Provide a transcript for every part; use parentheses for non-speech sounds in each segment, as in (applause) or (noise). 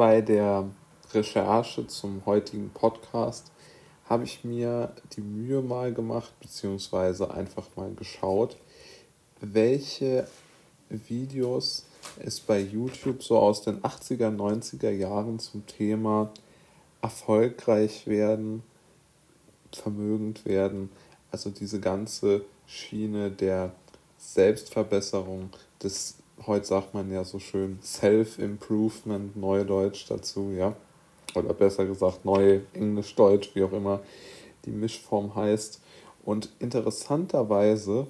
bei der Recherche zum heutigen Podcast habe ich mir die Mühe mal gemacht, beziehungsweise einfach mal geschaut, welche Videos es bei YouTube so aus den 80er, 90er Jahren zum Thema erfolgreich werden, vermögend werden, also diese ganze Schiene der Selbstverbesserung, des, heute sagt man ja so schön Self-Improvement, Neudeutsch dazu, ja, oder besser gesagt Neu Englisch-Deutsch, wie auch immer die Mischform heißt. Und interessanterweise,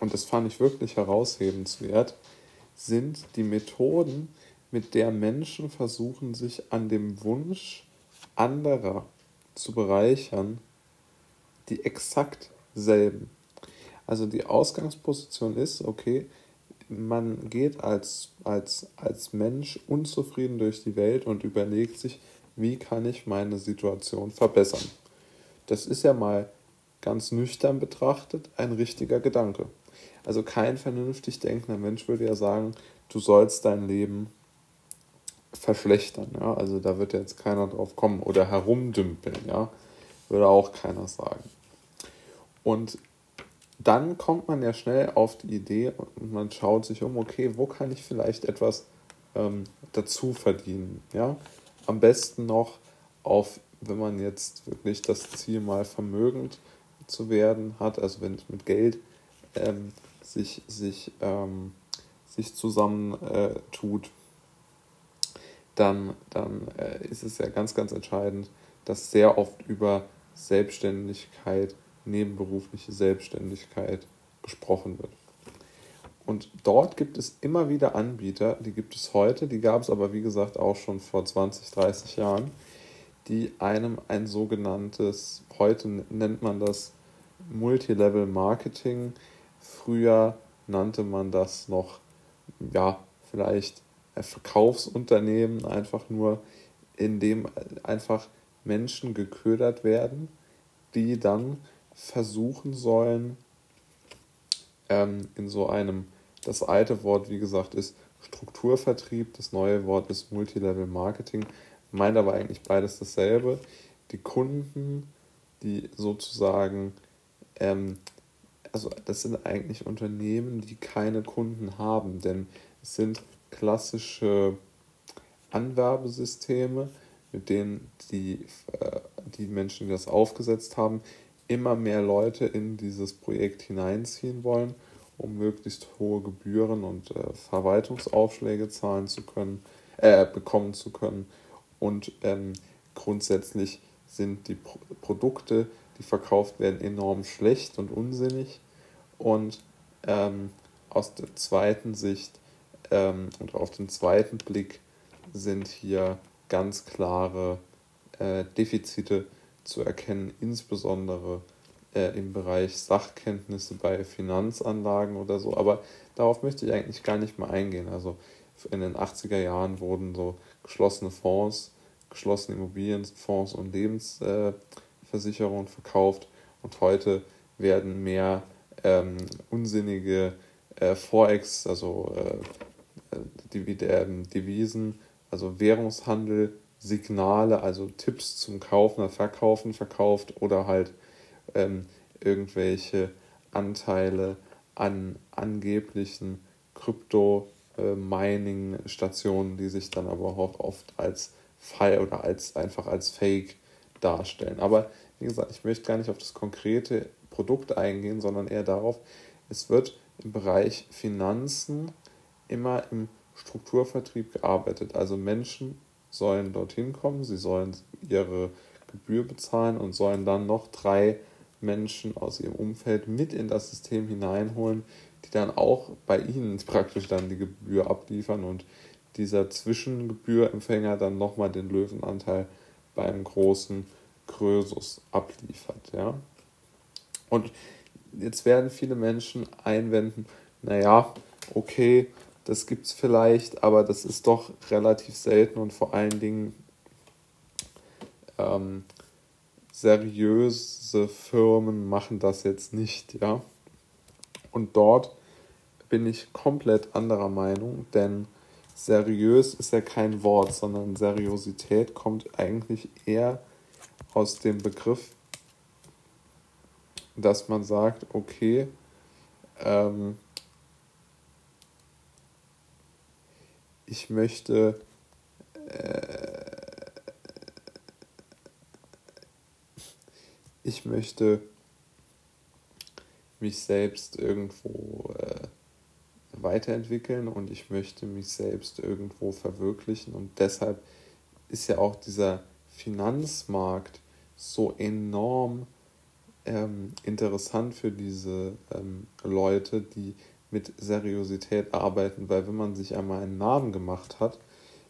und das fand ich wirklich heraushebenswert, sind die Methoden, mit der Menschen versuchen, sich an dem Wunsch anderer zu bereichern, die exakt selben. Also die Ausgangsposition ist, okay, man geht als, als, als Mensch unzufrieden durch die Welt und überlegt sich, wie kann ich meine Situation verbessern. Das ist ja mal ganz nüchtern betrachtet ein richtiger Gedanke. Also kein vernünftig denkender Mensch würde ja sagen, du sollst dein Leben verschlechtern. Ja? Also da wird jetzt keiner drauf kommen oder herumdümpeln. Ja? Würde auch keiner sagen. Und dann kommt man ja schnell auf die Idee und man schaut sich um, okay, wo kann ich vielleicht etwas ähm, dazu verdienen. Ja? Am besten noch auf, wenn man jetzt wirklich das Ziel mal vermögend zu werden hat, also wenn es mit Geld ähm, sich, sich, ähm, sich zusammen äh, dann, dann äh, ist es ja ganz, ganz entscheidend, dass sehr oft über Selbstständigkeit nebenberufliche Selbstständigkeit gesprochen wird. Und dort gibt es immer wieder Anbieter, die gibt es heute, die gab es aber wie gesagt auch schon vor 20, 30 Jahren, die einem ein sogenanntes, heute nennt man das Multilevel Marketing, früher nannte man das noch, ja, vielleicht Verkaufsunternehmen, einfach nur, in dem einfach Menschen geködert werden, die dann versuchen sollen, ähm, in so einem, das alte Wort, wie gesagt, ist Strukturvertrieb, das neue Wort ist Multilevel Marketing, meint aber eigentlich beides dasselbe. Die Kunden, die sozusagen, ähm, also das sind eigentlich Unternehmen, die keine Kunden haben, denn es sind klassische Anwerbesysteme, mit denen die, äh, die Menschen, die das aufgesetzt haben, immer mehr Leute in dieses Projekt hineinziehen wollen, um möglichst hohe Gebühren und äh, Verwaltungsaufschläge zahlen zu können, äh, bekommen zu können. Und ähm, grundsätzlich sind die Pro Produkte, die verkauft werden, enorm schlecht und unsinnig. Und ähm, aus der zweiten Sicht ähm, und auf den zweiten Blick sind hier ganz klare äh, Defizite zu erkennen, insbesondere äh, im Bereich Sachkenntnisse bei Finanzanlagen oder so. Aber darauf möchte ich eigentlich gar nicht mehr eingehen. Also in den 80er Jahren wurden so geschlossene Fonds, geschlossene Immobilienfonds und Lebensversicherungen äh, verkauft und heute werden mehr ähm, unsinnige äh, Forex, also äh, äh Devisen, also Währungshandel Signale, also Tipps zum Kaufen oder Verkaufen verkauft oder halt ähm, irgendwelche Anteile an angeblichen Krypto-Mining-Stationen, die sich dann aber auch oft als Fall oder als einfach als Fake darstellen. Aber wie gesagt, ich möchte gar nicht auf das konkrete Produkt eingehen, sondern eher darauf, es wird im Bereich Finanzen immer im Strukturvertrieb gearbeitet. Also Menschen sollen dorthin kommen, sie sollen ihre Gebühr bezahlen und sollen dann noch drei Menschen aus ihrem Umfeld mit in das System hineinholen, die dann auch bei ihnen (laughs) praktisch dann die Gebühr abliefern und dieser Zwischengebührempfänger dann nochmal den Löwenanteil beim großen Krösus abliefert. Ja? Und jetzt werden viele Menschen einwenden, naja, okay, das gibt es vielleicht, aber das ist doch relativ selten und vor allen Dingen ähm, seriöse Firmen machen das jetzt nicht, ja. Und dort bin ich komplett anderer Meinung, denn seriös ist ja kein Wort, sondern Seriosität kommt eigentlich eher aus dem Begriff, dass man sagt, okay, ähm, ich möchte äh, ich möchte mich selbst irgendwo äh, weiterentwickeln und ich möchte mich selbst irgendwo verwirklichen und deshalb ist ja auch dieser Finanzmarkt so enorm ähm, interessant für diese ähm, Leute, die mit Seriosität arbeiten, weil wenn man sich einmal einen Namen gemacht hat,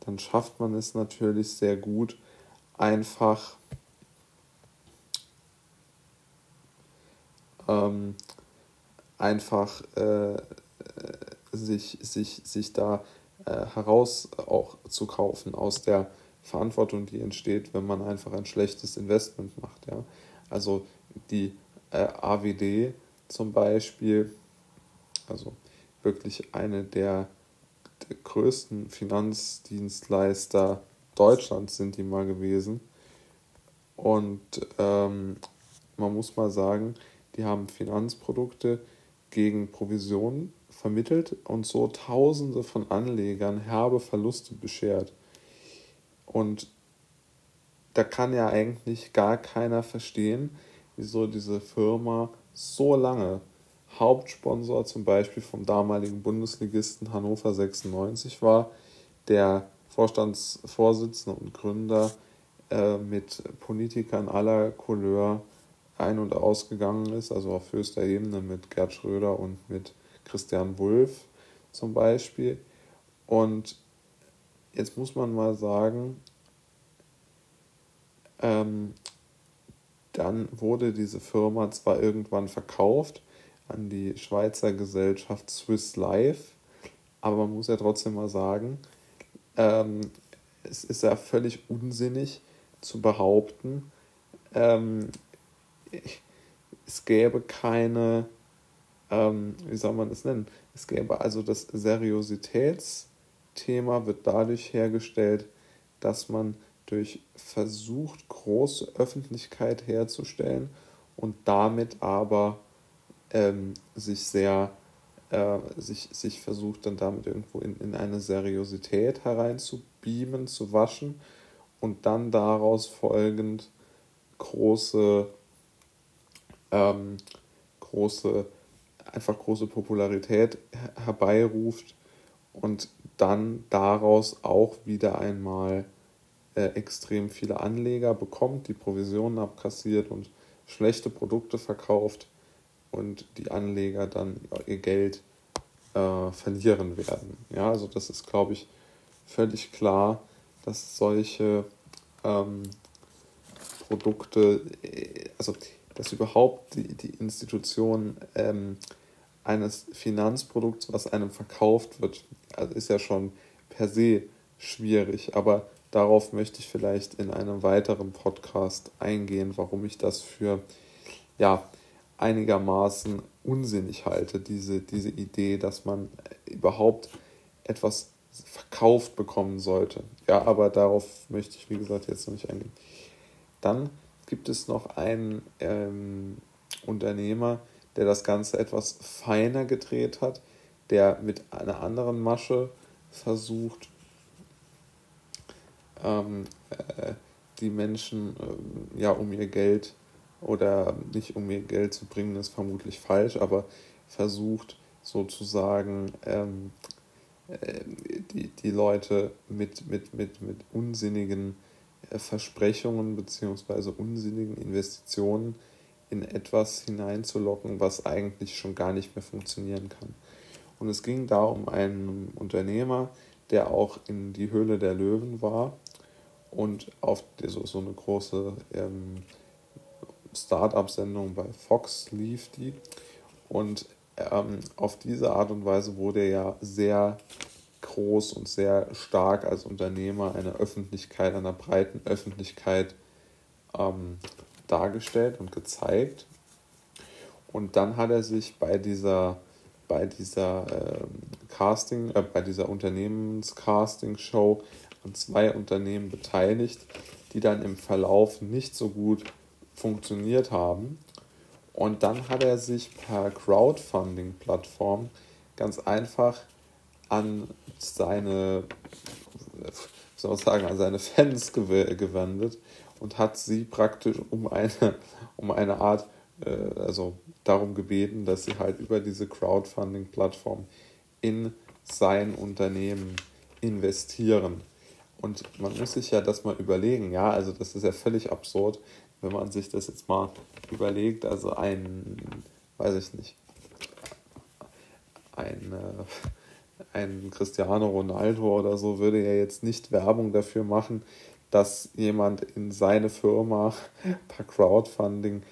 dann schafft man es natürlich sehr gut, einfach ähm, einfach äh, sich, sich, sich da äh, heraus auch zu kaufen aus der Verantwortung, die entsteht, wenn man einfach ein schlechtes Investment macht. Ja? Also die äh, AWD zum Beispiel, also wirklich eine der, der größten Finanzdienstleister Deutschlands sind die mal gewesen. Und ähm, man muss mal sagen, die haben Finanzprodukte gegen Provisionen vermittelt und so Tausende von Anlegern herbe Verluste beschert. Und da kann ja eigentlich gar keiner verstehen, wieso diese Firma so lange Hauptsponsor zum Beispiel vom damaligen Bundesligisten Hannover 96 war, der Vorstandsvorsitzende und Gründer äh, mit Politikern aller Couleur ein- und ausgegangen ist, also auf höchster Ebene mit Gerd Schröder und mit Christian Wulff zum Beispiel. Und jetzt muss man mal sagen, ähm, dann wurde diese Firma zwar irgendwann verkauft an die Schweizer Gesellschaft Swiss Life, aber man muss ja trotzdem mal sagen, ähm, es ist ja völlig unsinnig zu behaupten, ähm, es gäbe keine, ähm, wie soll man das nennen? Es gäbe also das Seriositätsthema wird dadurch hergestellt, dass man durch versucht, große Öffentlichkeit herzustellen und damit aber ähm, sich sehr, äh, sich, sich versucht dann damit irgendwo in, in eine Seriosität hereinzubeamen, zu waschen und dann daraus folgend große ähm, große, einfach große Popularität herbeiruft und dann daraus auch wieder einmal äh, extrem viele Anleger bekommt, die Provisionen abkassiert und schlechte Produkte verkauft und die Anleger dann ihr Geld äh, verlieren werden. Ja, also das ist, glaube ich, völlig klar, dass solche ähm, Produkte, äh, also dass überhaupt die, die Institution ähm, eines Finanzprodukts, was einem verkauft wird, also ist ja schon per se schwierig. Aber darauf möchte ich vielleicht in einem weiteren Podcast eingehen, warum ich das für ja, einigermaßen unsinnig halte, diese, diese Idee, dass man überhaupt etwas verkauft bekommen sollte. Ja, aber darauf möchte ich, wie gesagt, jetzt noch nicht eingehen. Dann gibt es noch einen ähm, Unternehmer, der das Ganze etwas feiner gedreht hat, der mit einer anderen Masche versucht, ähm, äh, die Menschen äh, ja um ihr Geld oder nicht um ihr Geld zu bringen, ist vermutlich falsch, aber versucht sozusagen ähm, äh, die, die Leute mit, mit, mit, mit unsinnigen äh, Versprechungen bzw. unsinnigen Investitionen in etwas hineinzulocken, was eigentlich schon gar nicht mehr funktionieren kann. Und es ging da um einen Unternehmer, der auch in die Höhle der Löwen war und auf so, so eine große ähm, Start-up-Sendung bei Fox lief die. Und ähm, auf diese Art und Weise wurde er ja sehr groß und sehr stark als Unternehmer einer Öffentlichkeit, einer breiten Öffentlichkeit ähm, dargestellt und gezeigt. Und dann hat er sich bei dieser bei dieser äh, Casting, äh, bei dieser Unternehmenscasting-Show an zwei Unternehmen beteiligt, die dann im Verlauf nicht so gut funktioniert haben. Und dann hat er sich per Crowdfunding-Plattform ganz einfach an seine, soll man sagen, an seine Fans gewendet und hat sie praktisch um eine, um eine Art, äh, also darum gebeten, dass sie halt über diese Crowdfunding-Plattform in sein Unternehmen investieren. Und man muss sich ja das mal überlegen, ja, also das ist ja völlig absurd, wenn man sich das jetzt mal überlegt, also ein, weiß ich nicht, ein, äh, ein Cristiano Ronaldo oder so würde ja jetzt nicht Werbung dafür machen, dass jemand in seine Firma (laughs) per Crowdfunding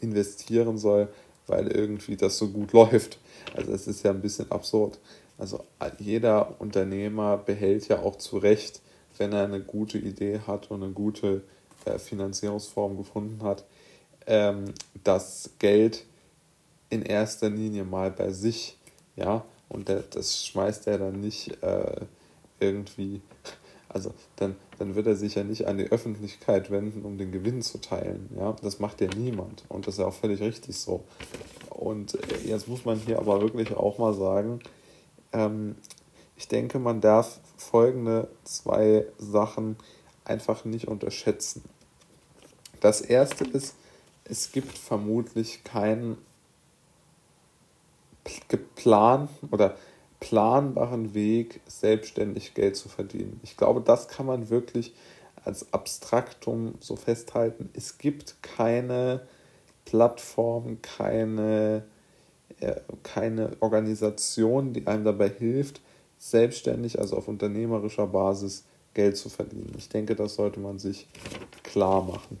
investieren soll, weil irgendwie das so gut (laughs) läuft. Also es ist ja ein bisschen absurd. Also jeder Unternehmer behält ja auch zu Recht, wenn er eine gute Idee hat und eine gute äh, Finanzierungsform gefunden hat, ähm, das Geld in erster Linie mal bei sich, ja, und der, das schmeißt er dann nicht äh, irgendwie, also dann, dann wird er sich ja nicht an die Öffentlichkeit wenden, um den Gewinn zu teilen, ja, das macht ja niemand und das ist ja auch völlig richtig so. Und äh, jetzt muss man hier aber wirklich auch mal sagen, ähm, ich denke, man darf folgende zwei Sachen einfach nicht unterschätzen. Das erste ist, es gibt vermutlich keinen geplanten oder planbaren Weg, selbstständig Geld zu verdienen. Ich glaube, das kann man wirklich als Abstraktum so festhalten. Es gibt keine Plattform, keine, äh, keine Organisation, die einem dabei hilft, selbstständig, also auf unternehmerischer Basis Geld zu verdienen. Ich denke, das sollte man sich klar machen.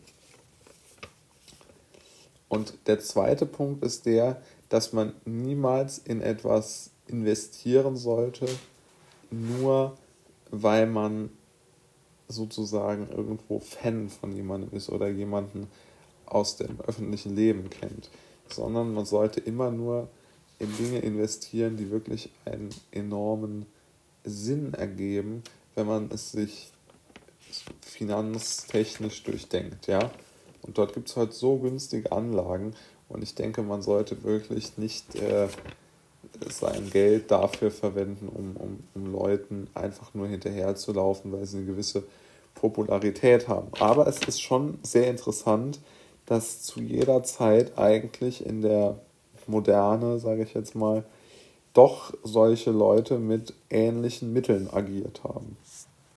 Und der zweite Punkt ist der, dass man niemals in etwas investieren sollte, nur weil man sozusagen irgendwo Fan von jemandem ist oder jemanden aus dem öffentlichen Leben kennt, sondern man sollte immer nur in Dinge investieren, die wirklich einen enormen Sinn ergeben, wenn man es sich finanztechnisch durchdenkt, ja. Und dort gibt es halt so günstige Anlagen und ich denke, man sollte wirklich nicht äh, sein Geld dafür verwenden, um, um, um Leuten einfach nur hinterherzulaufen, weil sie eine gewisse Popularität haben. Aber es ist schon sehr interessant, dass zu jeder Zeit eigentlich in der Moderne, sage ich jetzt mal, doch solche Leute mit ähnlichen Mitteln agiert haben.